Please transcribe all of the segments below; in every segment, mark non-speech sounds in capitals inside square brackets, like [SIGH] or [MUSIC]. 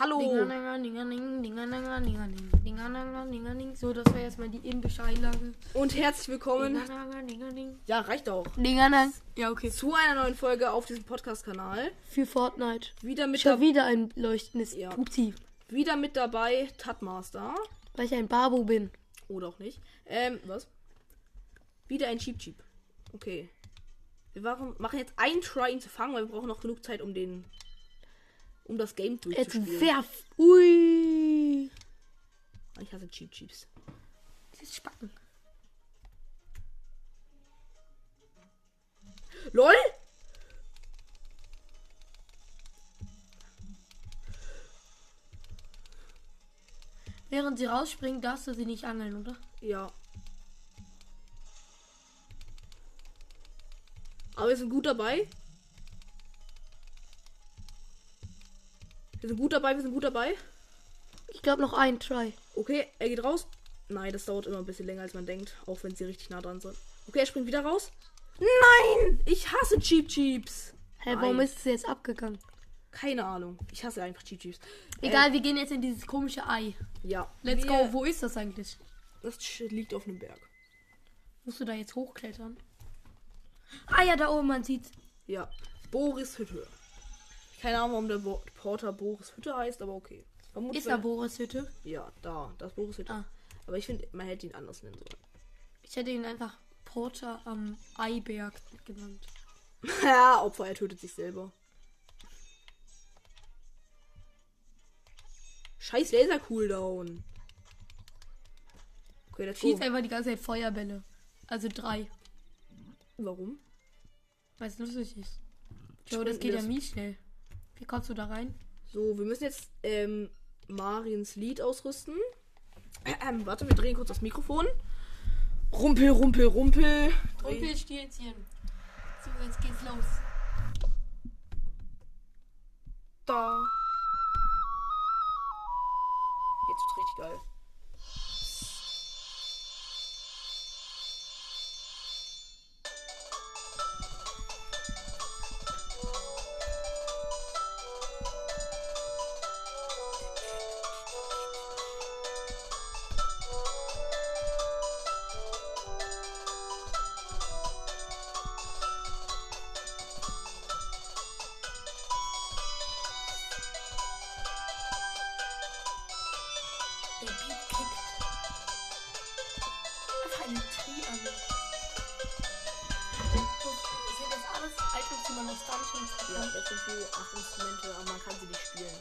Hallo. So, das wäre erstmal die indische Einlage. Und herzlich willkommen. Ja, reicht auch. Ja, okay. Zu einer neuen Folge auf diesem Podcast-Kanal. Für Fortnite. Wieder mit, Schon da wieder ein leuchtendes Ja. Puzi. wieder mit dabei Tatmaster. Weil ich ein Babu bin. Oder auch nicht. Ähm, was? Wieder ein Cheap Cheap. Okay. Wir machen jetzt einen Try, ihn zu fangen, weil wir brauchen noch genug Zeit, um den. Um das Game Jetzt durchzuspielen. werf. Ui. Ich hasse Cheap Cheeps. Dieses Spacken. LOL! Während sie rausspringen, darfst du sie nicht angeln, oder? Ja. Aber wir sind gut dabei. Wir sind gut dabei, wir sind gut dabei. Ich glaube noch ein Try. Okay, er geht raus. Nein, das dauert immer ein bisschen länger, als man denkt. Auch wenn sie richtig nah dran sind. Okay, er springt wieder raus. Nein! Ich hasse Cheap Cheeps. Hä, warum Nein. ist es jetzt abgegangen? Keine Ahnung. Ich hasse einfach Cheap Cheeps. Egal, wir gehen jetzt in dieses komische Ei. Äh, ja. Let's wir, go. Wo ist das eigentlich? Das liegt auf einem Berg. Musst du da jetzt hochklettern? Ah ja, da oben, man sieht's. Ja. Boris Hütte. Keine Ahnung, warum der Bo Porter Boris Hütte heißt, aber okay. Vermutlich Ist da Boris Hütte? Ja, da. Das Boris Hütte. Ah. Aber ich finde, man hätte ihn anders nennen sollen. Ich hätte ihn einfach Porter am Eiberg genannt. [LAUGHS] ja, Opfer, er tötet sich selber. Scheiß Laser-Cooldown. Okay, go. Schießt einfach die ganze Zeit Feuerbälle. Also drei. Warum? Weil es lustig ist. Joe, das geht ja mies schnell. Wie kommst du da rein? So, wir müssen jetzt ähm, Mariens Lied ausrüsten. Ähm, warte, wir drehen kurz das Mikrofon. Rumpel, rumpel, rumpel. Rumpelstilzchen. So, jetzt geht's los. Da. Jetzt wird's richtig geil. Eine Tri an. Sind das alles Items, die man aus Dungeons Ja, bekommt? das sind die acht Instrumente, aber man kann sie nicht spielen.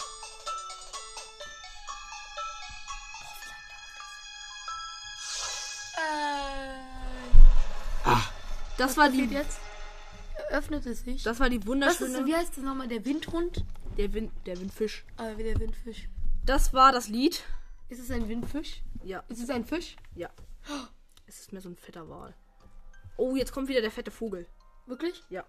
Äh. Das war Geht die, jetzt? Öffnet es sich? das war die Was wunderschöne. ist, wie heißt das nochmal? Der Windhund? der Wind, der Windfisch. Ah, wie der Windfisch. Das war das Lied. Ist es ein Windfisch? Ja, Ist es ein Fisch? ja. Es ist mehr so ein fetter Wal. Oh, jetzt kommt wieder der fette Vogel. Wirklich? Ja.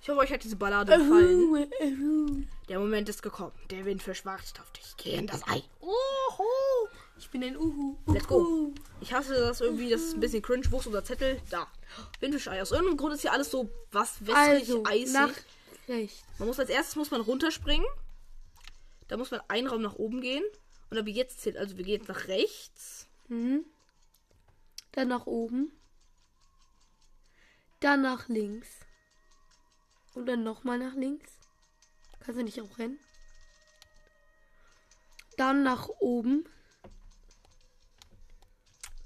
Ich hoffe, euch hat diese Ballade gefallen. Der Moment ist gekommen. Der Windfisch wartet auf dich. Geh in das Ei. Uhu. Ich bin ein Uhu. Let's go. Ich hasse das irgendwie, das ist ein bisschen cringe. Wo ist unser Zettel? Da. Windfischei. Aus irgendeinem Grund ist hier alles so was wässrig, Also, eisig. nach rechts. Man muss als erstes muss man runterspringen. Da muss man einen Raum nach oben gehen. Und wie jetzt zählt, also wir gehen jetzt nach rechts. Mhm. Dann nach oben. Dann nach links. Und dann nochmal nach links. Kannst du nicht auch rennen? Dann nach oben.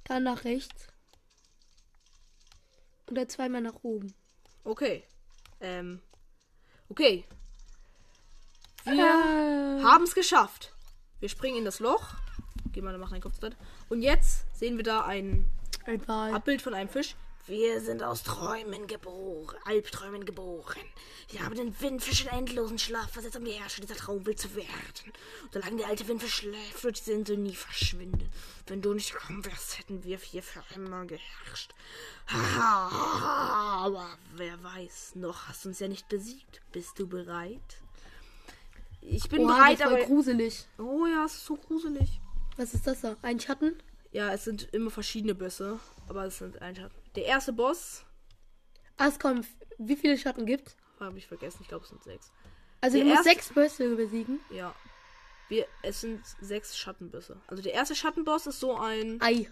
Dann nach rechts. Und dann zweimal nach oben. Okay. Ähm. Okay. Wir Äh, haben es geschafft. Wir springen in das Loch. Gehen wir dann machen einen Kopf Seite. Und jetzt sehen wir da ein ein Wal. Abbild von einem Fisch. Wir sind aus Träumen geboren, Albträumen geboren. Wir haben den Windfisch in endlosen Schlaf versetzt, um die Herrscher dieser Traumwelt zu werden. Und solange der alte Windfisch schläft, wird diese Insel nie verschwinden. Wenn du nicht gekommen wärst, hätten wir hier für immer geherrscht. Aber wer weiß, noch hast du uns ja nicht besiegt. Bist du bereit? Ich bin Oha, bereit, das war aber... gruselig. Oh ja, es ist so gruselig. Was ist das da? Ein Schatten? Ja, es sind immer verschiedene Bösse, aber es sind ein Schatten. Der erste Boss, Ah, es kommen. Wie viele Schatten gibt's? habe ich vergessen, ich glaube es sind sechs. Also Der du musst sechs Bösse besiegen. Ja. Wir, es sind sechs Schattenbisse. Also der erste Schattenboss ist so ein Ei.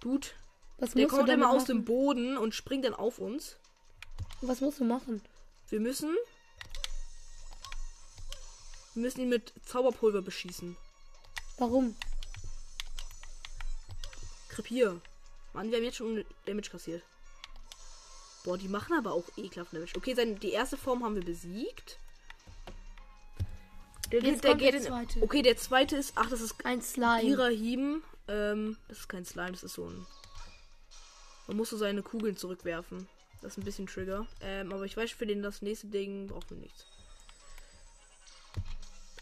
Dude, Was der kommt immer aus machen? dem Boden und springt dann auf uns. Was musst du machen? Wir müssen. Wir müssen ihn mit Zauberpulver beschießen. Warum? Krepier. Mann, wir haben jetzt schon Damage kassiert. Boah, die machen aber auch ekelhaft Damage. Okay, sein, die erste Form haben wir besiegt. Der, Jetzt der der geht in, zweite. Okay, der zweite ist. Ach, das ist Ein Slime. Ähm, das ist kein Slime, das ist so ein. Man muss so seine Kugeln zurückwerfen. Das ist ein bisschen Trigger. Ähm, aber ich weiß, für den das nächste Ding brauchen wir nichts.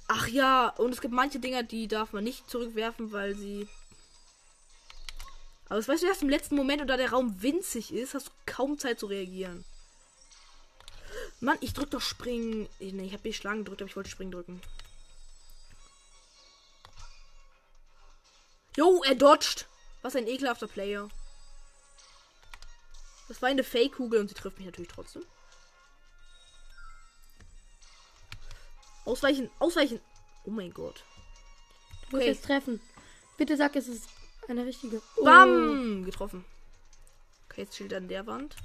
Ach ja, und es gibt manche Dinger, die darf man nicht zurückwerfen, weil sie. Aber das weißt du erst im letzten Moment und da der Raum winzig ist, hast du kaum Zeit zu reagieren. Mann, ich drück doch springen. Nee, ich habe die Schlangen gedrückt, aber ich wollte springen drücken. Jo, er dodgt. Was ein ekelhafter Player. Das war eine Fake-Kugel und sie trifft mich natürlich trotzdem. Ausweichen, ausweichen. Oh mein Gott. Du musst Okay. jetzt treffen. Bitte sag, es ist eine richtige. Oh. Bam! Getroffen. Okay, jetzt steht er an der Wand.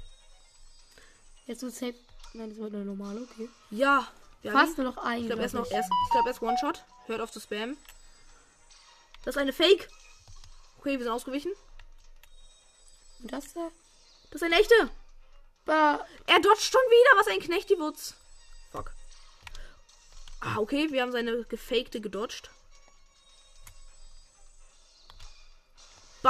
Jetzt wird safe. Nein, das wird eine normale, okay. Ja. Fast nur noch ein. Ich glaube erst noch erst, ich glaube erst One-Shot. Hört auf zu spammen. Das ist eine Fake. Okay, wir sind ausgewichen. Und das da? Das ist eine echte. Bah. Er dodgt schon wieder. Was ein Knechtiwutz. Fuck. Ah, okay, wir haben seine gefakte gedodged.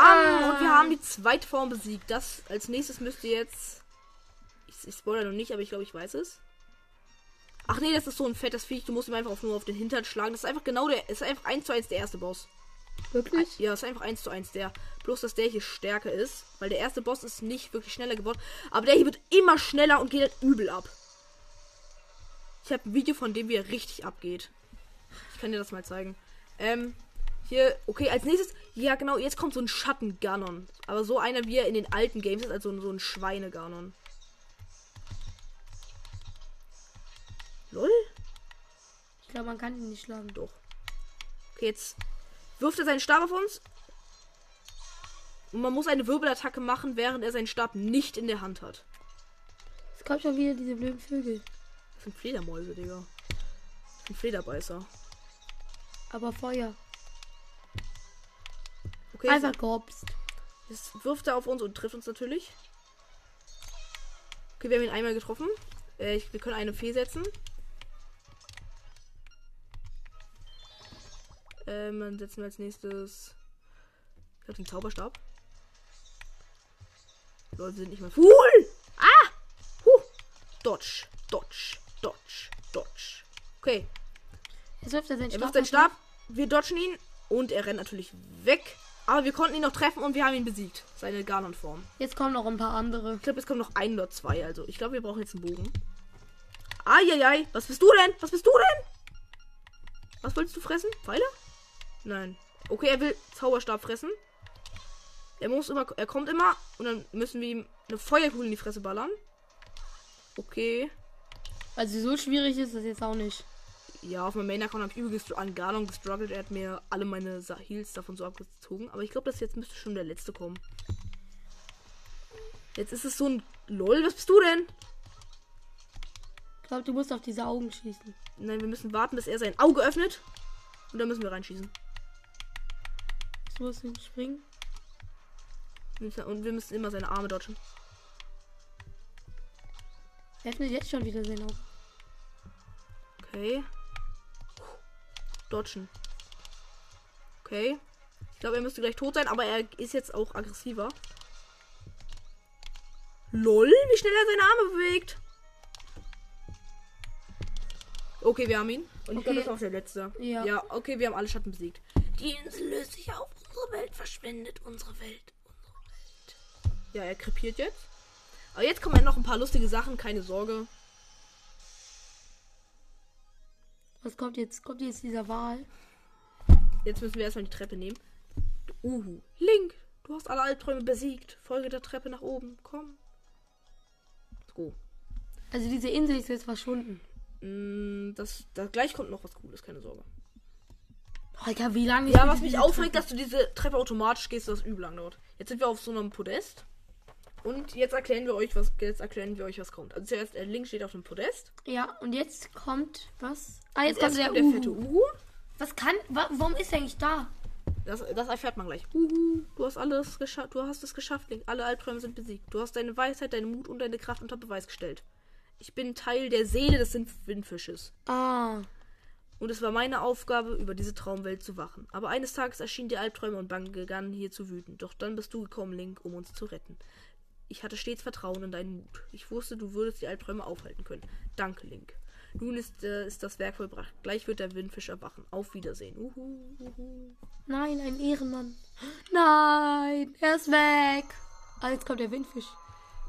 Bam! Ah. Und wir haben die zweite Form besiegt. Das als nächstes müsste jetzt. Ich, ich spoilere noch nicht, aber ich glaube, ich weiß es. Ach nee, das ist so ein fettes Viech. Du musst ihm einfach auf- nur auf den Hintern schlagen. Das ist einfach genau der. Ist einfach 1 zu 1 der erste Boss. Wirklich? Ja, ist einfach 1 zu 1 der. Bloß, dass der hier stärker ist. Weil der erste Boss ist nicht wirklich schneller geworden. Aber der hier wird immer schneller und geht halt übel ab. Ich habe ein Video von dem, wie er richtig abgeht. Ich kann dir das mal zeigen. Ähm, hier, okay, als nächstes, ja genau, jetzt kommt so ein Schatten-Ganon. Aber so einer, wie er in den alten Games ist, also so ein Schweine-Ganon. Lol? Ich glaube, man kann ihn nicht schlagen. Doch. Okay, jetzt wirft er seinen Stab auf uns. Und man muss eine Wirbelattacke machen, während er seinen Stab nicht in der Hand hat. Es kommt schon wieder diese blöden Vögel. Das sind Fledermäuse, Digga. Das sind Flederbeißer. Aber Feuer. Okay, Einfach gehopst. jetzt wirft er auf uns und trifft uns natürlich. Okay, wir haben ihn einmal getroffen. Äh, ich, wir können eine Fee setzen. Ähm, dann setzen wir als nächstes. Ich glaube, den Zauberstab. Leute, sind nicht mehr. Fool! Ah! Huh! Dodge, Dodge, Dodge, Dodge. Okay, Jetzt wirft er seinen er Stab. wirft seinen Stab. Wir dodgen ihn und er rennt natürlich weg. Aber wir konnten ihn noch treffen und wir haben ihn besiegt. Seine Ganon-Form. Jetzt kommen noch ein paar andere. Ich glaube, es kommen noch ein oder zwei. Also, ich glaube, wir brauchen jetzt einen Bogen. Eieiei. Was bist du denn? Was bist du denn? Was wolltest du fressen? Pfeile? Nein. Okay, er will Zauberstab fressen. Er muss immer, er kommt immer und dann müssen wir ihm eine Feuerkugel in die Fresse ballern. Okay. Also so schwierig ist das jetzt auch nicht. Ja, auf meinem Main-Account habe ich gestr- an Garnon gestruggelt. Er hat mir alle meine Heals davon so abgezogen. Aber ich glaube, das jetzt müsste schon der letzte kommen. Jetzt ist es so ein LOL. Was bist du denn? Ich glaube, du musst auf diese Augen schießen. Nein, wir müssen warten, bis er sein Auge öffnet. Und dann müssen wir reinschießen. Du musst ihn springen. Und wir müssen immer seine Arme dodgen. Er öffnet jetzt schon wieder seine Augen. Okay. Dodgen. Okay. Ich glaube, er müsste gleich tot sein, aber er ist jetzt auch aggressiver. LOL, wie schnell er seine Arme bewegt. Okay, wir haben ihn. Und ich Okay. glaube, das ist auch der letzte. Ja. Ja, okay, wir haben alle Schatten besiegt. Die Insel löst sich auf. Unsere Welt verschwindet. Unsere Welt. Ja, er krepiert jetzt. Aber jetzt kommen ja noch ein paar lustige Sachen, keine Sorge. Was kommt jetzt? Kommt jetzt dieser Wahl? Jetzt müssen wir erstmal die Treppe nehmen. Uhu. Link, du hast alle Albträume besiegt. Folge der Treppe nach oben. Komm. Let's go. Also diese Insel ist jetzt verschwunden. Mm, das, da gleich kommt noch was Cooles, keine Sorge. Alter, wie lange Ja, was mich aufregt, Treppe- dass du diese Treppe automatisch gehst, das ist übel lang dort. Jetzt sind wir auf so einem Podest. Und jetzt erklären wir euch, was jetzt erklären wir euch, was kommt. Also zuerst äh, links steht auf dem Podest. Ja, und jetzt kommt was? Ah, jetzt kommt der, kommt der Uhu. fette Uhu. Was kann. Wa warum ist er eigentlich da? Das, das erfährt man gleich. Uhu, du hast alles geschafft. Du hast es geschafft, Link. Alle Albträume sind besiegt. Du hast deine Weisheit, deinen Mut und deine Kraft unter Beweis gestellt. Ich bin Teil der Seele des Windfisches. Ah. Und es war meine Aufgabe, über diese Traumwelt zu wachen. Aber eines Tages erschienen die Albträume und begannen hier zu wüten. Doch dann bist du gekommen, Link, um uns zu retten. Ich hatte stets Vertrauen in deinen Mut. Ich wusste, du würdest die Albträume aufhalten können. Danke, Link. Nun ist, äh, ist das Werk vollbracht. Gleich wird der Windfisch erwachen. Auf Wiedersehen. Uhu, uhu. Nein, ein Ehrenmann. Nein, er ist weg. Ah, jetzt kommt der Windfisch.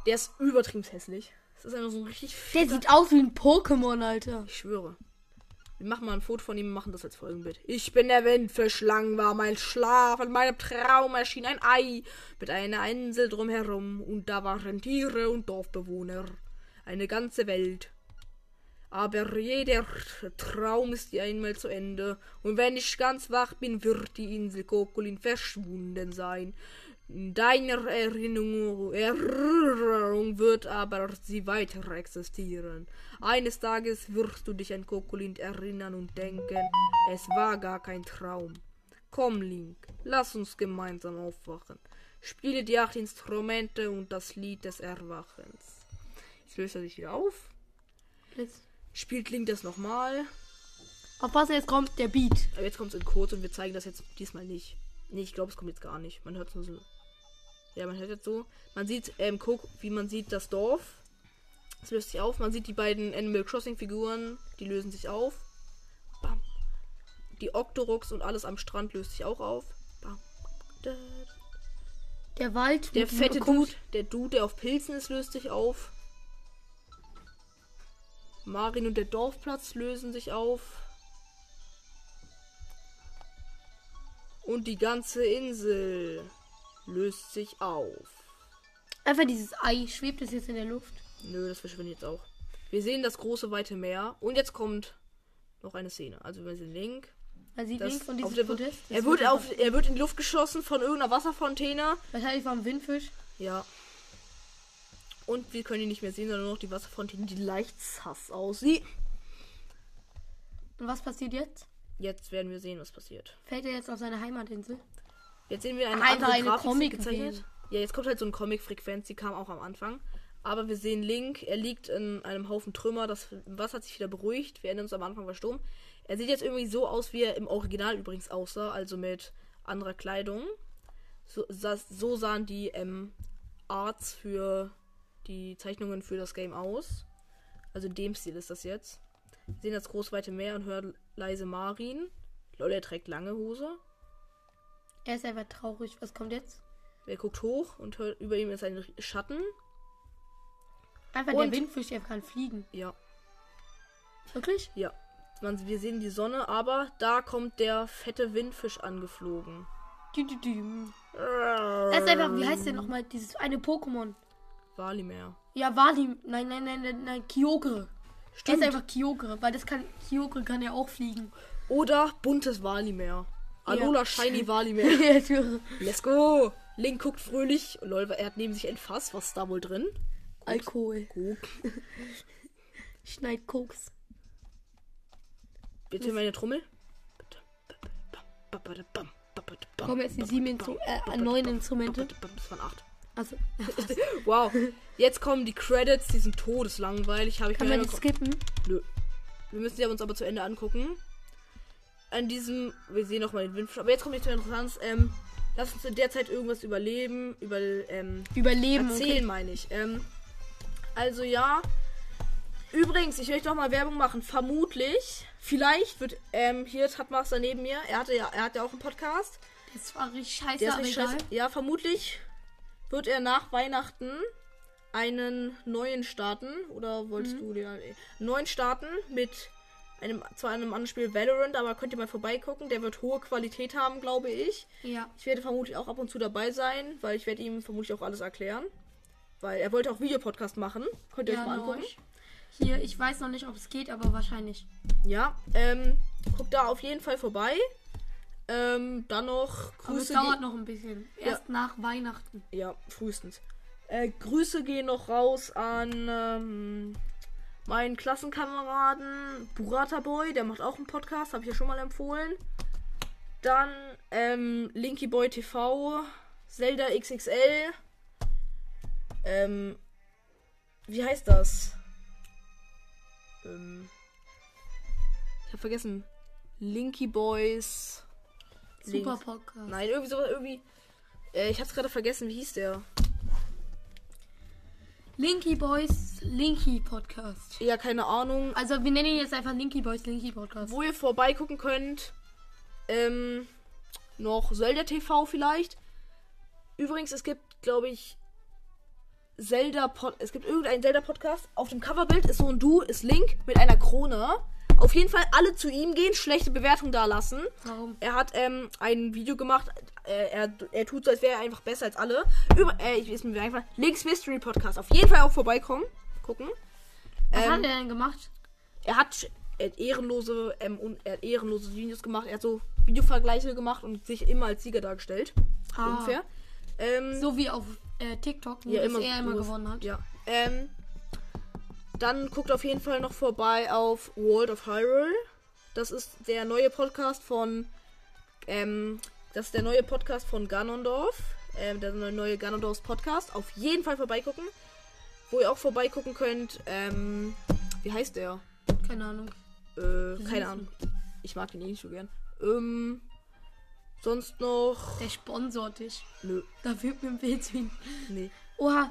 Der ist übertrieben hässlich. Das ist einfach so ein richtig Der sieht aus wie ein Pokémon, Alter. Ich schwöre. Wir machen mal ein Foto von ihm und machen das als Folgenbild. Ich bin der Windfisch, lang war mein Schlaf. In meinem Traum erschien ein Ei mit einer Insel drumherum. Und da waren Tiere und Dorfbewohner. Eine ganze Welt. Aber jeder Traum ist einmal zu Ende. Und wenn ich ganz wach bin, wird die Insel Kokolin verschwunden sein. In deiner Erinnerung, Erinnerung wird aber sie weiter existieren. Eines Tages wirst du dich an Kokolint erinnern und denken, es war gar kein Traum. Komm, Link, lass uns gemeinsam aufwachen. Spiele die acht Instrumente und das Lied des Erwachens. Jetzt löst er sich wieder auf. Jetzt. Spielt Link das nochmal. Auf was jetzt kommt der Beat. Aber jetzt kommt es in kurz und wir zeigen das jetzt diesmal nicht. Nee, ich glaube, es kommt jetzt gar nicht. Man hört es nur so. Ja, man hört jetzt so. Man sieht, ähm, guck, wie man sieht das Dorf. Es löst sich auf. Man sieht die beiden Animal Crossing Figuren, die lösen sich auf. Bam. Die Octoroks und alles am Strand löst sich auch auf. Bam. Da. Der Wald. Der fette Dude, der Dude, der auf Pilzen ist, löst sich auf. Marin und der Dorfplatz lösen sich auf. Und die ganze Insel löst sich auf. Einfach dieses Ei. Schwebt es jetzt in der Luft? Nö, das verschwindet jetzt auch. Wir sehen das große weite Meer. Und jetzt kommt noch eine Szene. Also wir sehen Link. Man sieht Das links von diesem Podest. er, wird auf, er wird in die Luft geschossen von irgendeiner Wasserfontäne. Wahrscheinlich war ein Windfisch. Ja. Und wir können ihn nicht mehr sehen, sondern nur noch die Wasserfontäne, die leicht sass aussieht. Und was passiert jetzt? Jetzt werden wir sehen, was passiert. Fällt er jetzt auf seine Heimatinsel? Jetzt sehen wir eine Einfach andere eine Grafik Comic gezeichnet. Ja, jetzt kommt halt so ein Comic-Frequenz, die kam auch am Anfang. Aber wir sehen Link, er liegt in einem Haufen Trümmer, das Wasser hat sich wieder beruhigt. Wir erinnern uns am Anfang war Sturm. Er sieht jetzt irgendwie so aus, wie er im Original übrigens aussah, also mit anderer Kleidung. So, sah- so sahen die ähm, Arts für die Zeichnungen für das Game aus. Also in dem Stil ist das jetzt. Wir sehen das große weite Meer und hören leise Marin. Lol, er trägt lange Hose. Er ist einfach traurig. Was kommt jetzt? Er guckt hoch und hört, über ihm ist ein Schatten. Einfach Und- der Windfisch, der kann fliegen. Ja, Wirklich? ja. Man, wir sehen die Sonne, aber da kommt der fette Windfisch angeflogen. Dü, dü, dü. Er ist einfach, wie heißt der nochmal? Dieses eine Pokémon. Walimer. Ja, Wali. Nein, nein, nein, nein, nein, Kyogre. Er Stimmt. ist einfach Kyogre, weil das kann, Kyogre kann ja auch fliegen. Oder buntes Walimer. Alola Shiny [LAUGHS] ja, ich schwöre. Let's go. Link guckt fröhlich. Lol, er hat neben sich ein Fass. Was ist da wohl drin? Alkohol. Guck. [LAUGHS] Schneid Koks. Bitte meine Trommel. Kommen jetzt die sieben Instru äh, neun Instrumente. Das waren acht. Also, Wow. Jetzt kommen die Credits. Die sind todeslangweilig. Habe ich kann man die skippen? Nö. Wir müssen sie uns aber zu Ende angucken. An diesem, wir sehen noch mal den Windfisch. Aber jetzt kommt nicht zur Interessanz. Ähm, lass uns in der Zeit irgendwas überleben, über ähm, Überleben. erzählen, Okay. meine ich. Ähm, also ja. Übrigens, ich möchte noch mal Werbung machen. Vermutlich, vielleicht wird ähm, hier Tatmaster neben mir. Er hatte ja, er hat ja auch einen Podcast. Das war richtig scheiße, Der ist aber egal. scheiße. Ja, vermutlich wird er nach Weihnachten einen neuen starten. Oder wolltest Mhm. du den einen neuen starten mit einem, zwar einem anderen Spiel Valorant, aber könnt ihr mal vorbeigucken. Der wird hohe Qualität haben, glaube ich. Ja. Ich werde vermutlich auch ab und zu dabei sein, weil ich werde ihm vermutlich auch alles erklären. Weil er wollte auch Videopodcast machen. Könnt ihr euch Ja, mal angucken. logisch. Hier, ich weiß noch nicht, ob es geht, aber wahrscheinlich. Ja, ähm, guckt da auf jeden Fall vorbei. Ähm, dann noch Aber es Grüße. dauert noch ein bisschen. Erst nach Weihnachten. Ja, frühestens. Äh, Grüße gehen noch raus an ähm, meinen Klassenkameraden Burata Boy, der macht auch einen Podcast, habe ich ja schon mal empfohlen. Dann ähm, Linky Boy TV, Zelda XXL. Ähm, wie heißt das? Ähm, ich habe vergessen. Linky Boys. Link- Super Podcast. Nein, irgendwie so irgendwie. Äh, ich hab's gerade vergessen, wie hieß der? Linky Boys Linky Podcast. Ja, keine Ahnung. Also wir nennen ihn jetzt einfach Linky Boys Linky Podcast. Wo ihr vorbeigucken könnt. Ähm, noch Zelda TV vielleicht. Übrigens, es gibt, glaube ich, Zelda Pod es gibt irgendeinen Zelda Podcast. Auf dem Coverbild ist so ein Du, ist Link mit einer Krone. Auf jeden Fall alle zu ihm gehen, schlechte Bewertung da lassen. Warum? Er hat ähm, ein Video gemacht. Äh, er, er tut so, als wäre er einfach besser als alle. Über, äh, ich weiß mir einfach. Links Mystery Podcast. Auf jeden Fall auch vorbeikommen. Gucken. Was Ähm, hat er denn gemacht? er hat, er hat ehrenlose, ähm, un- er hat ehrenlose Videos gemacht. Er hat so Videovergleiche gemacht und sich immer als Sieger dargestellt. Ah. Ungefähr. Ähm, So wie auf äh, TikTok, nur ja, immer, er immer gewonnen hat. Ja. Ähm, dann guckt auf jeden Fall noch vorbei auf World of Hyrule. Das ist der neue Podcast von, ähm, das ist der neue Podcast von Ganondorf. Ähm, der neue Ganondorfs Podcast. Auf jeden Fall vorbeigucken. Wo ihr auch vorbeigucken könnt, ähm, wie heißt der? Keine Ahnung. Äh, keine Ahnung. Ich mag den eh nicht so gern. Ähm, sonst noch. Der sponsort dich. Nö, Dafür empfehlst du ihn. nee. Oha,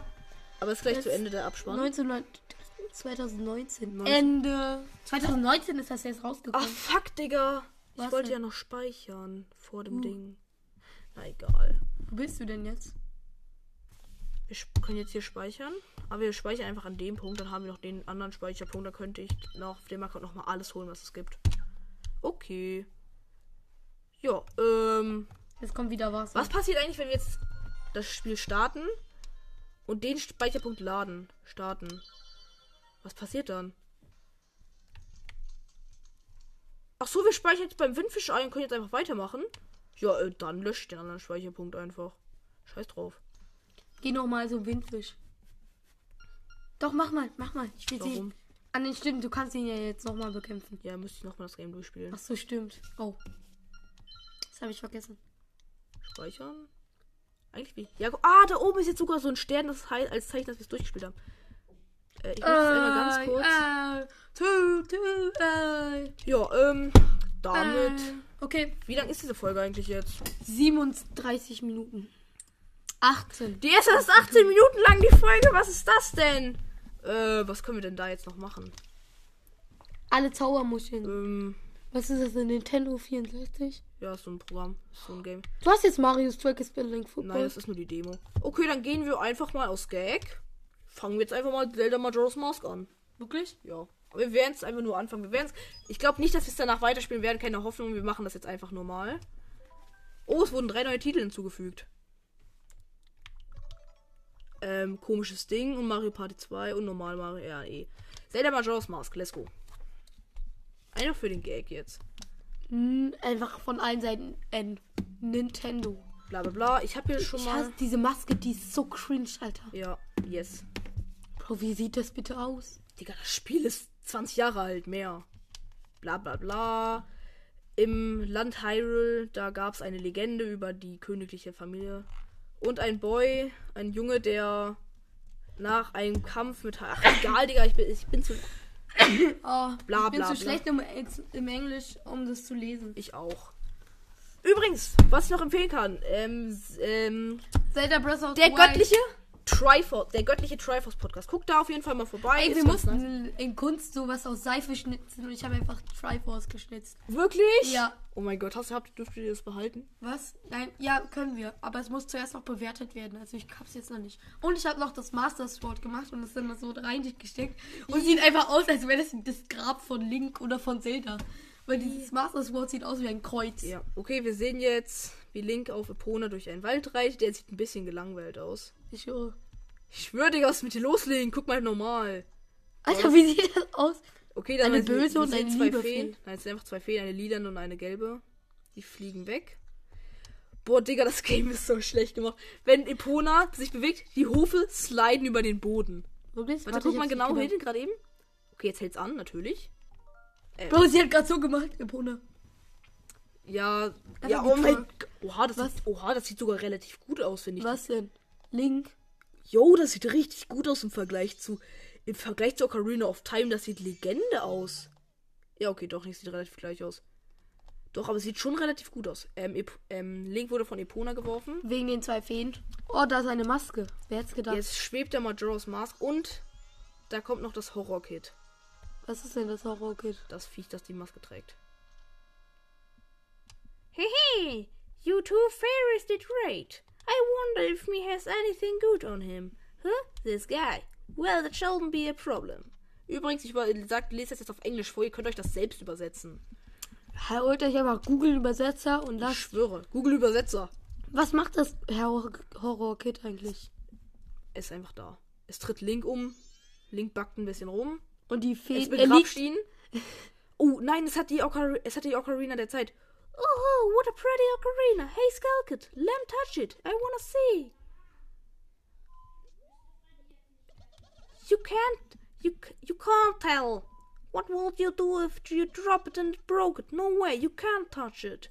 Aber ist gleich Das- zu Ende der Abspann. 1900, 2019. 19. Ende. 2019 ist das jetzt Ach, rausgekommen. fuck, Digga. Ich Was wollte denn? ja noch speichern vor dem Uh. Ding. Na egal. Wo bist du denn jetzt? Wir können jetzt hier speichern. Aber wir speichern einfach an dem Punkt. Dann haben wir noch den anderen Speicherpunkt. Da könnte ich noch auf dem Account nochmal alles holen, was es gibt. Okay. Ja, ähm. Jetzt kommt wieder was. Was passiert eigentlich, wenn wir jetzt das Spiel starten und den Speicherpunkt laden? Starten. Was passiert dann? Ach so, wir speichern jetzt beim Windfisch ein und können jetzt einfach weitermachen. Ja, äh, dann lösche ich den anderen Speicherpunkt einfach. Scheiß drauf. Geh noch mal so Windfisch. Doch, mach mal, mach mal. Ich will Warum? An den stimmt, du kannst ihn ja jetzt noch mal bekämpfen. Ja, müsste ich nochmal das Game durchspielen. Ach so, stimmt. Oh. Das habe ich vergessen. Speichern? Eigentlich wie? Ja, ah, da oben ist jetzt sogar so ein Stern, das heißt als Zeichen, dass wir es durchgespielt haben. Äh, ich muss es einmal ganz kurz. Tu, äh, Ja, ähm, damit. äh. Okay, Wie lang ist diese Folge eigentlich jetzt? 37 Minuten. 18. Die ist erst 18 Minuten lang, die Folge. Was ist das denn? Äh, was können wir denn da jetzt noch machen? Alle Zaubermuscheln. Ähm, Was ist das, ein Nintendo 64? ja, ist so ein Programm. Ist so ein Game. Du hast jetzt Marius Track Spelling Football. Nein, das ist nur die Demo. Okay, dann gehen wir einfach mal aus Gag. Fangen wir jetzt einfach mal Zelda Majora's Mask an. Wirklich? Ja. Aber wir werden es einfach nur anfangen. Wir werden Ich glaube nicht, dass wir es danach weiterspielen werden. Keine Hoffnung. Wir machen das jetzt einfach normal. Oh, es wurden drei neue Titel hinzugefügt. Ähm, komisches Ding und Mario Party 2 und normal Mario. Ja, eh. Zelda Majora's Mask. Let's go. Einfach für den Gag jetzt. Hm, einfach von allen Seiten N. Nintendo. Bla bla bla. Ich habe hier schon Ich mal. diese Maske, die ist so cringe, Alter. Ja, yes. Bro, wie sieht das bitte aus? Digga, das Spiel ist 20 Jahre alt, mehr. Bla bla bla. Im Land Hyrule, da gab es eine Legende über die königliche Familie. Und ein Boy, ein Junge, der nach einem Kampf mit. Ach, egal, Digga, ich bin, ich bin zu. [COUGHS] Oh, Bla, ich bin bla, zu bla. schlecht im, im Englisch, um das zu lesen. Ich auch. Übrigens, was ich noch empfehlen kann, ähm, ähm, Zelda Breath of der the Wild. göttliche Triforce, der göttliche Triforce Podcast. Guckt da auf jeden Fall mal vorbei. Ey, wir mussten in Kunst sowas aus Seife schnitzen und ich habe einfach Triforce geschnitzt. Wirklich? Ja. Oh mein Gott, hast, habt, dürft ihr das behalten? Was? Nein, ja, können wir. Aber es muss zuerst noch bewertet werden. Also ich hab's jetzt noch nicht. Und ich habe noch das Master Sword gemacht und es dann so reingesteckt. Und sieht einfach aus, als wäre das das Grab von Link oder von Zelda. Weil dieses Master Sword sieht aus wie ein Kreuz. Ja, okay, wir sehen jetzt, wie Link auf Epona durch einen Wald reitet. Der sieht ein bisschen gelangweilt aus. Ich schwöre. Ich schwöre, Digga, was ist mit dir los, Link? Guck mal normal. Alter, wie sieht das aus? Okay, dann Eine wir- böse wir und sehen eine zwei liebe Feen. Fee. Nein, es sind einfach zwei Feen, eine lilane und eine gelbe. Die fliegen weg. Boah, Digga, das Game ist so schlecht gemacht. Wenn Epona sich bewegt, die Hufe sliden über den Boden. Wirklich? Warte, ich guck mal genau hin, gerade eben. Okay, jetzt hält's an, natürlich. gedacht. Bro, sie hat gerade so gemacht, Epona. Ja, Einfach ja, oh mein. Gott. Oha, das Was? sieht, oha, das sieht sogar relativ gut aus, finde ich. Was denn? Link. Jo, das sieht richtig gut aus im Vergleich zu im Vergleich zu Ocarina of Time, das sieht Legende aus. Ja, okay, doch, das sieht relativ gleich aus. Doch, aber es sieht schon relativ gut aus. Ähm, Ep ähm, Link wurde von Epona geworfen. Wegen den zwei Feen. Oh, da ist eine Maske. Wer hätte gedacht? Jetzt schwebt der Majora's Mask und da kommt noch das Horror-Kit. Was ist denn das Horror-Kit? Das Viech, das die Maske trägt. Hehe, you two fairies did great. I wonder if me has anything good on him. Huh? This guy. Well, that shouldn't be a problem. Übrigens, ich sag, lese das jetzt auf Englisch vor, ihr könnt euch das selbst übersetzen. Holt euch einfach Google Übersetzer und Ich lasst. schwöre. Google Übersetzer. Was macht das Horror- Horror-Kit eigentlich? Es ist einfach da. Es tritt Link um. Link backt ein bisschen rum. Und die Es Feen. Er begrapscht ihn. Oh, nein, es hat die, Ocar es hat die Ocarina der Zeit. Oh, what a pretty ocarina. Hey, Skulkit, let him touch it. I wanna see. You can't, you, you can't tell. What would you do if you drop it and broke it? No way, you can't touch it.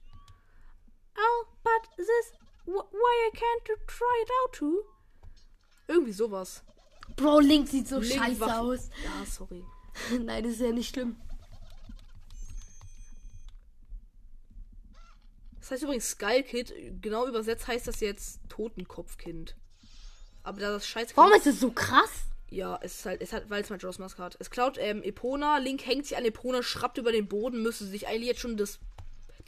Oh, but this, wh- why I can't to try it out too? Irgendwie sowas. Bro, Link sieht so Link scheiße aus. Ja, sorry. [LAUGHS] Nein, das ist ja nicht schlimm. Das heißt übrigens Skull Kid. Genau übersetzt heißt das jetzt Totenkopfkind. Aber da das scheiß Warum ist das so krass? Ja, es ist halt, es hat, weil es Majora's Mask hat. Es klaut ähm, Epona, Link hängt sich an Epona, schrappt über den Boden, müsste sich eigentlich jetzt schon das,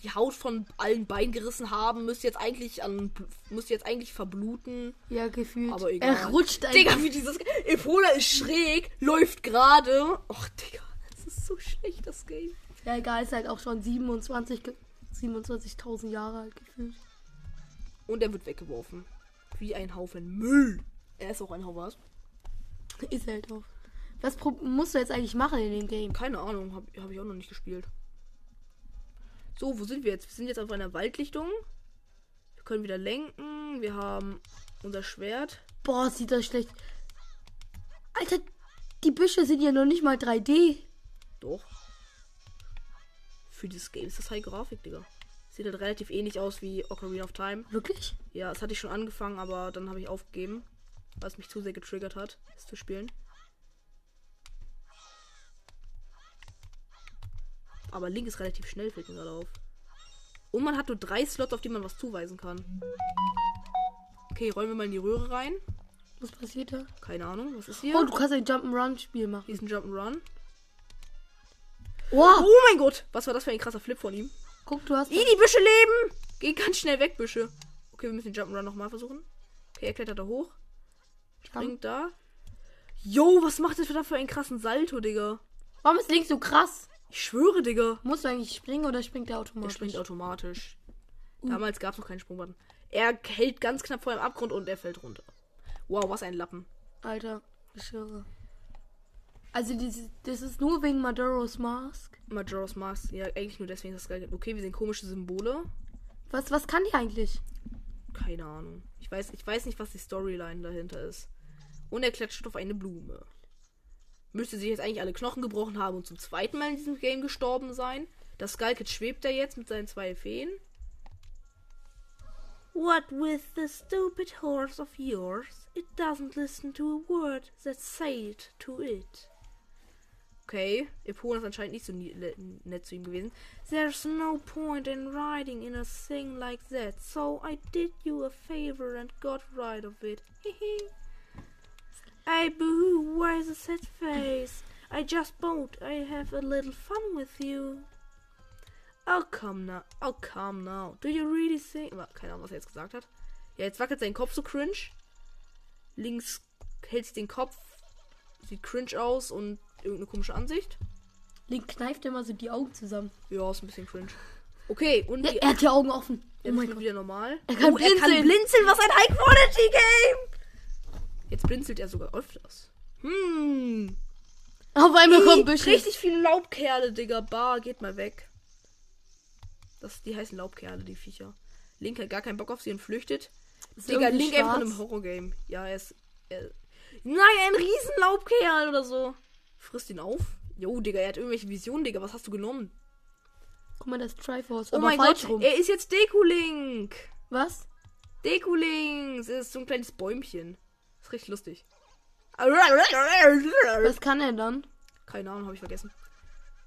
die Haut von allen Beinen gerissen haben, müsste jetzt eigentlich an, müsste jetzt eigentlich verbluten. Ja, gefühlt. Aber egal. Er rutscht einfach. Digga, wie dieses, Epona ist schräg, läuft gerade. Och, Digga, das ist so schlecht, das Game. Ja, egal, ist halt auch schon 27 ge- 27.000 Jahre alt gefühlt. Und er wird weggeworfen. Wie ein Haufen Müll. Er ist auch ein Haufen was? Ist halt auch. Was musst du jetzt eigentlich machen in dem Game? Keine Ahnung, habe hab ich auch noch nicht gespielt. So, wo sind wir jetzt? Wir sind jetzt auf einer Waldlichtung. Wir können wieder lenken. Wir haben unser Schwert. Boah, sieht das schlecht. Alter, die Büsche sind ja noch nicht mal 3D. Doch. Für dieses Game ist das High Grafik, Digga. Sieht halt relativ ähnlich aus wie Ocarina of Time. Wirklich? Ja, das hatte ich schon angefangen, aber dann habe ich aufgegeben. Weil es mich zu sehr getriggert hat, es zu spielen. Aber Link ist relativ schnell, fällt mir gerade auf. Und man hat nur drei Slots, auf die man was zuweisen kann. Okay, räumen wir mal in die Röhre rein. Was passiert da? Keine Ahnung, was ist hier? Oh, du kannst ein Jump'n'Run-Spiel machen. hier ist ein Jump'n'Run. Wow. Oh mein Gott, was war das für ein krasser Flip von ihm? Guck, du hast. Ih, die Büsche leben! Geh ganz schnell weg, Büsche. Okay, wir müssen den Jump'n'Run nochmal versuchen. Okay, er klettert da hoch. Springt da. Yo, was macht das für da für einen krassen Salto, Digga? Warum ist Link so krass? Ich schwöre, Digga. Musst du eigentlich springen oder springt der Er automatisch? springt automatisch. Damals gab es noch keinen Sprungbutton. Er hält ganz knapp vor dem Abgrund und er fällt runter. Wow, was ein Lappen. Alter, ich schwöre. Also, dieses, das ist nur wegen Majora's Mask. Majora's Mask. Ja, eigentlich nur deswegen ist das geil. Okay, wir sehen komische Symbole. Was, was kann die eigentlich? Keine Ahnung. Ich weiß, ich weiß nicht, was die Storyline dahinter ist. Und er klatscht auf eine Blume. Müsste sich jetzt eigentlich alle Knochen gebrochen haben und zum zweiten Mal in diesem Game gestorben sein. Das Skullkid schwebt er jetzt mit seinen zwei Feen. What with the stupid horse of yours? It doesn't listen to a word that's said to it. Okay, Epona ist anscheinend nicht so nett zu ihm gewesen. There's no point in riding in a thing like that, so I did you a favor and got rid of it. Hey boo, why the sad face? I just bought. I have a little fun with you. Oh, come now. Oh, come now. Do you really think... Keine Ahnung, was er jetzt gesagt hat. Ja, jetzt wackelt sein Kopf so cringe. Links hält sich den Kopf. Sieht cringe aus und irgendeine komische Ansicht. Link kneift immer so die Augen zusammen. Ja, ist ein bisschen cringe. Okay, und Ja, er hat die Augen offen. Oh jetzt mein wird Gott. wieder normal. Er kann oh, er kann blinzeln. blinzeln. Was ein High-Quality-Game! Jetzt blinzelt er sogar öfters. Hm. Auf einmal kommt Büsche. Richtig viele Laubkerle, Digga. Bar, geht mal weg. Das, die heißen Laubkerle, die Viecher. Link hat gar keinen Bock auf sie und flüchtet. Ist Digga, Link einfach in schwarz. einem Horrorgame. Ja, er ist. Er, nein, ein Riesenlaubkerl oder so. Frisst ihn auf. Jo, Digga, er hat irgendwelche Visionen, Digga. Was hast du genommen? Guck mal, das Triforce. Oh mein Gott, rum. er ist jetzt Deko-Link. Was? Deko-Links. Er ist so ein kleines Bäumchen. Ist richtig lustig. Was kann er dann? Keine Ahnung, habe ich vergessen.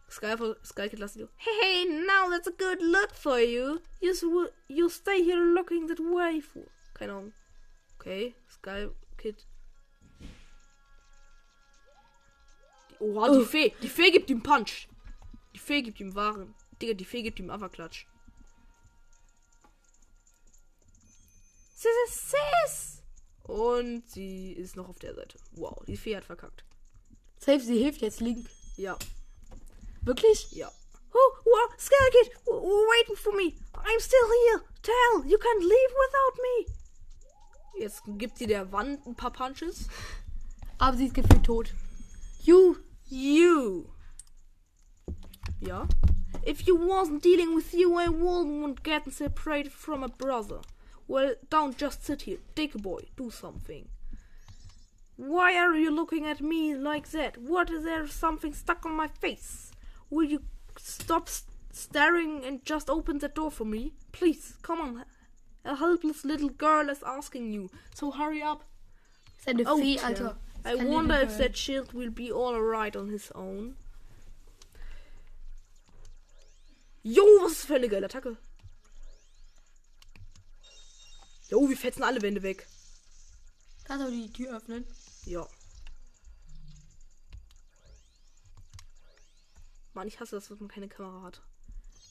Sky, Sky Kid lass du. Hey, now that's a good look for you. You, you stay here looking that way for. Keine Ahnung. Okay, Sky Kid. Oha, die Oh. Fee. Die Fee gibt ihm Punch. Die Fee gibt ihm Waren. Digga, die Fee gibt ihm Averklatsch. Sis, sis, sis. Und sie ist noch auf der Seite. Wow, die Fee hat verkackt. Safe, sie hilft jetzt Link. Ja, Wirklich? ja. Oh, wow, Sky Kid, w- w- waiting for me. I'm still here. Tell, you can't leave without me. Jetzt gibt sie der Wand ein paar Punches. Aber sie ist gefühlt tot. You. You. Yeah? If you wasn't dealing with you, I wouldn't get separated from a brother. Well, don't just sit here. Take a boy. Do something. Why are you looking at me like that? What is there something stuck on my face? Will you stop staring and just open the door for me? Please, come on. A helpless little girl is asking you. So hurry up. Seine Oh, Fee. Alter. I wonder if that shield will be all right on his own. Jo, was ist für eine geile Attacke. Jo, wir fetzen alle Wände weg. Kannst du die Tür öffnen? Ja. Mann, ich hasse das, wenn man keine Kamera hat.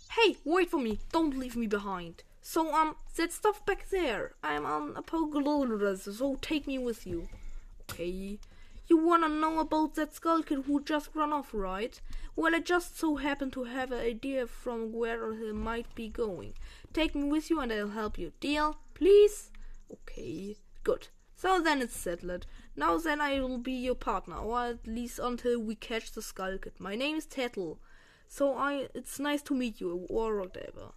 Hey, wait for me. Don't leave me behind. So, um, that stuff back there. I'm on a oder so, so take me with you. Okay. You wanna know about that skull kid who just ran off, right? Well, I just so happen to have an idea from where he might be going. Take me with you and I'll help you. Deal? Please? Okay, good. So then it's settled. Now then I will be your partner, or at least until we catch the skull kid. My name is Tettle. So I it's nice to meet you, or whatever.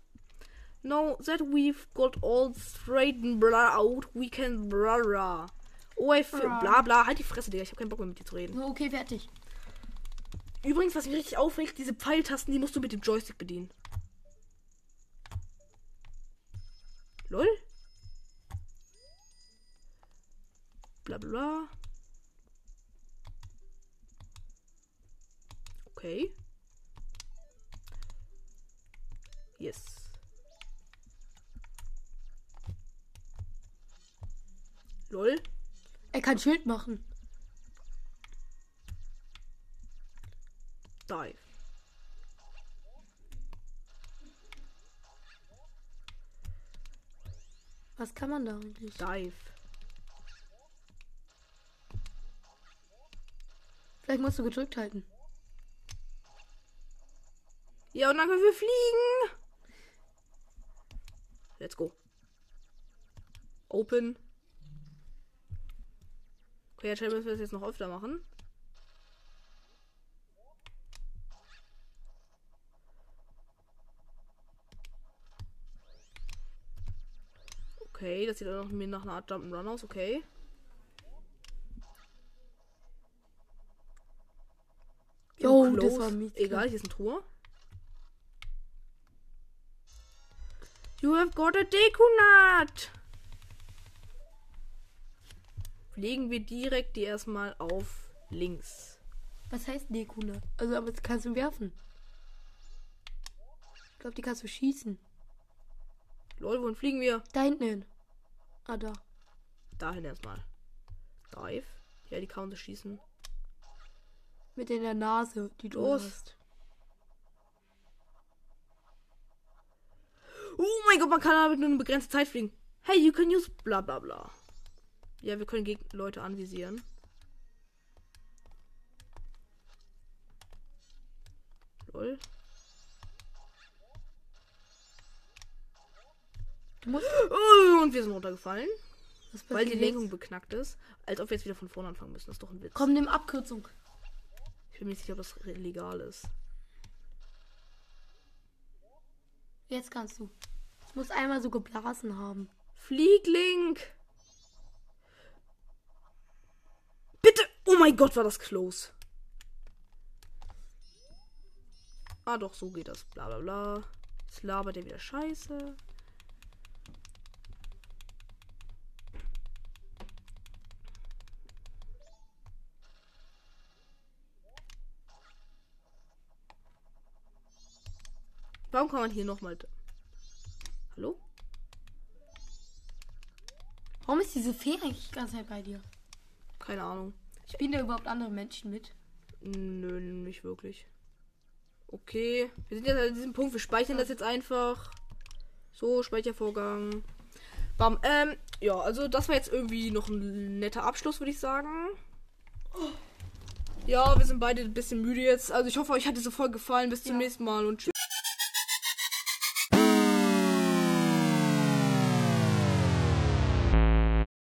Now that we've got all straightened out, we can blah Oh, Bra. bla bla, halt die Fresse, Digga, ich hab keinen Bock mehr mit dir zu reden. Okay, fertig. Übrigens, was mich richtig aufregt, diese Pfeiltasten, die musst du mit dem Joystick bedienen. Lol. Bla bla bla. Okay. Yes. Lol. Er kann Schild machen. Dive. Was kann man da eigentlich? Dive. Vielleicht musst du gedrückt halten. Ja, und dann können wir fliegen. Let's go. Open. Okay, jetzt müssen wir das jetzt noch öfter machen. Okay, das sieht auch noch nach einer Art Jump'n'Run aus, okay. Jo, Close. das war mies. Egal, hier ist ein Tor. You have got a Dekunat. Legen wir direkt die erstmal auf links. Was heißt Dekuna? Also, aber das kannst du werfen. Ich glaube, die kannst du schießen. Lol, wohin fliegen wir? Da hinten hin. Ah, da. Dahin erstmal. Dive. Ja, die kann uns schießen. Mit in der Nase, die du Los. hast. Oh mein Gott, man kann damit nur eine begrenzte Zeit fliegen. Hey, you can use bla bla bla. Ja, wir können Geg Leute anvisieren. Lol. Du musst. Oh, und wir sind runtergefallen. Weil die Lenkung jetzt? beknackt ist. Als ob wir jetzt wieder von vorne anfangen müssen. Das ist doch ein Witz. Komm, nimm Abkürzung. Ich bin mir nicht sicher, ob das legal ist. Jetzt kannst du. Muss einmal so geblasen haben. Flieg, Link! Bitte! Oh mein Gott, war das close. Ah, doch, so geht das. Bla bla bla. Jetzt labert er wieder Scheiße. Warum kann man hier nochmal. Hallo? Warum ist diese Fee eigentlich die ganze Zeit bei dir? Keine Ahnung. Spielen da überhaupt andere Menschen mit? Nö, nicht wirklich. Okay. Wir sind jetzt an diesem Punkt. Wir speichern das jetzt einfach. So, Speichervorgang. Bam. Ähm, ja, also das war jetzt irgendwie noch ein netter Abschluss, würde ich sagen. Ja, wir sind beide ein bisschen müde jetzt. Also ich hoffe, euch hat diese Folge gefallen. Bis zum Ja. nächsten Mal und tschüss.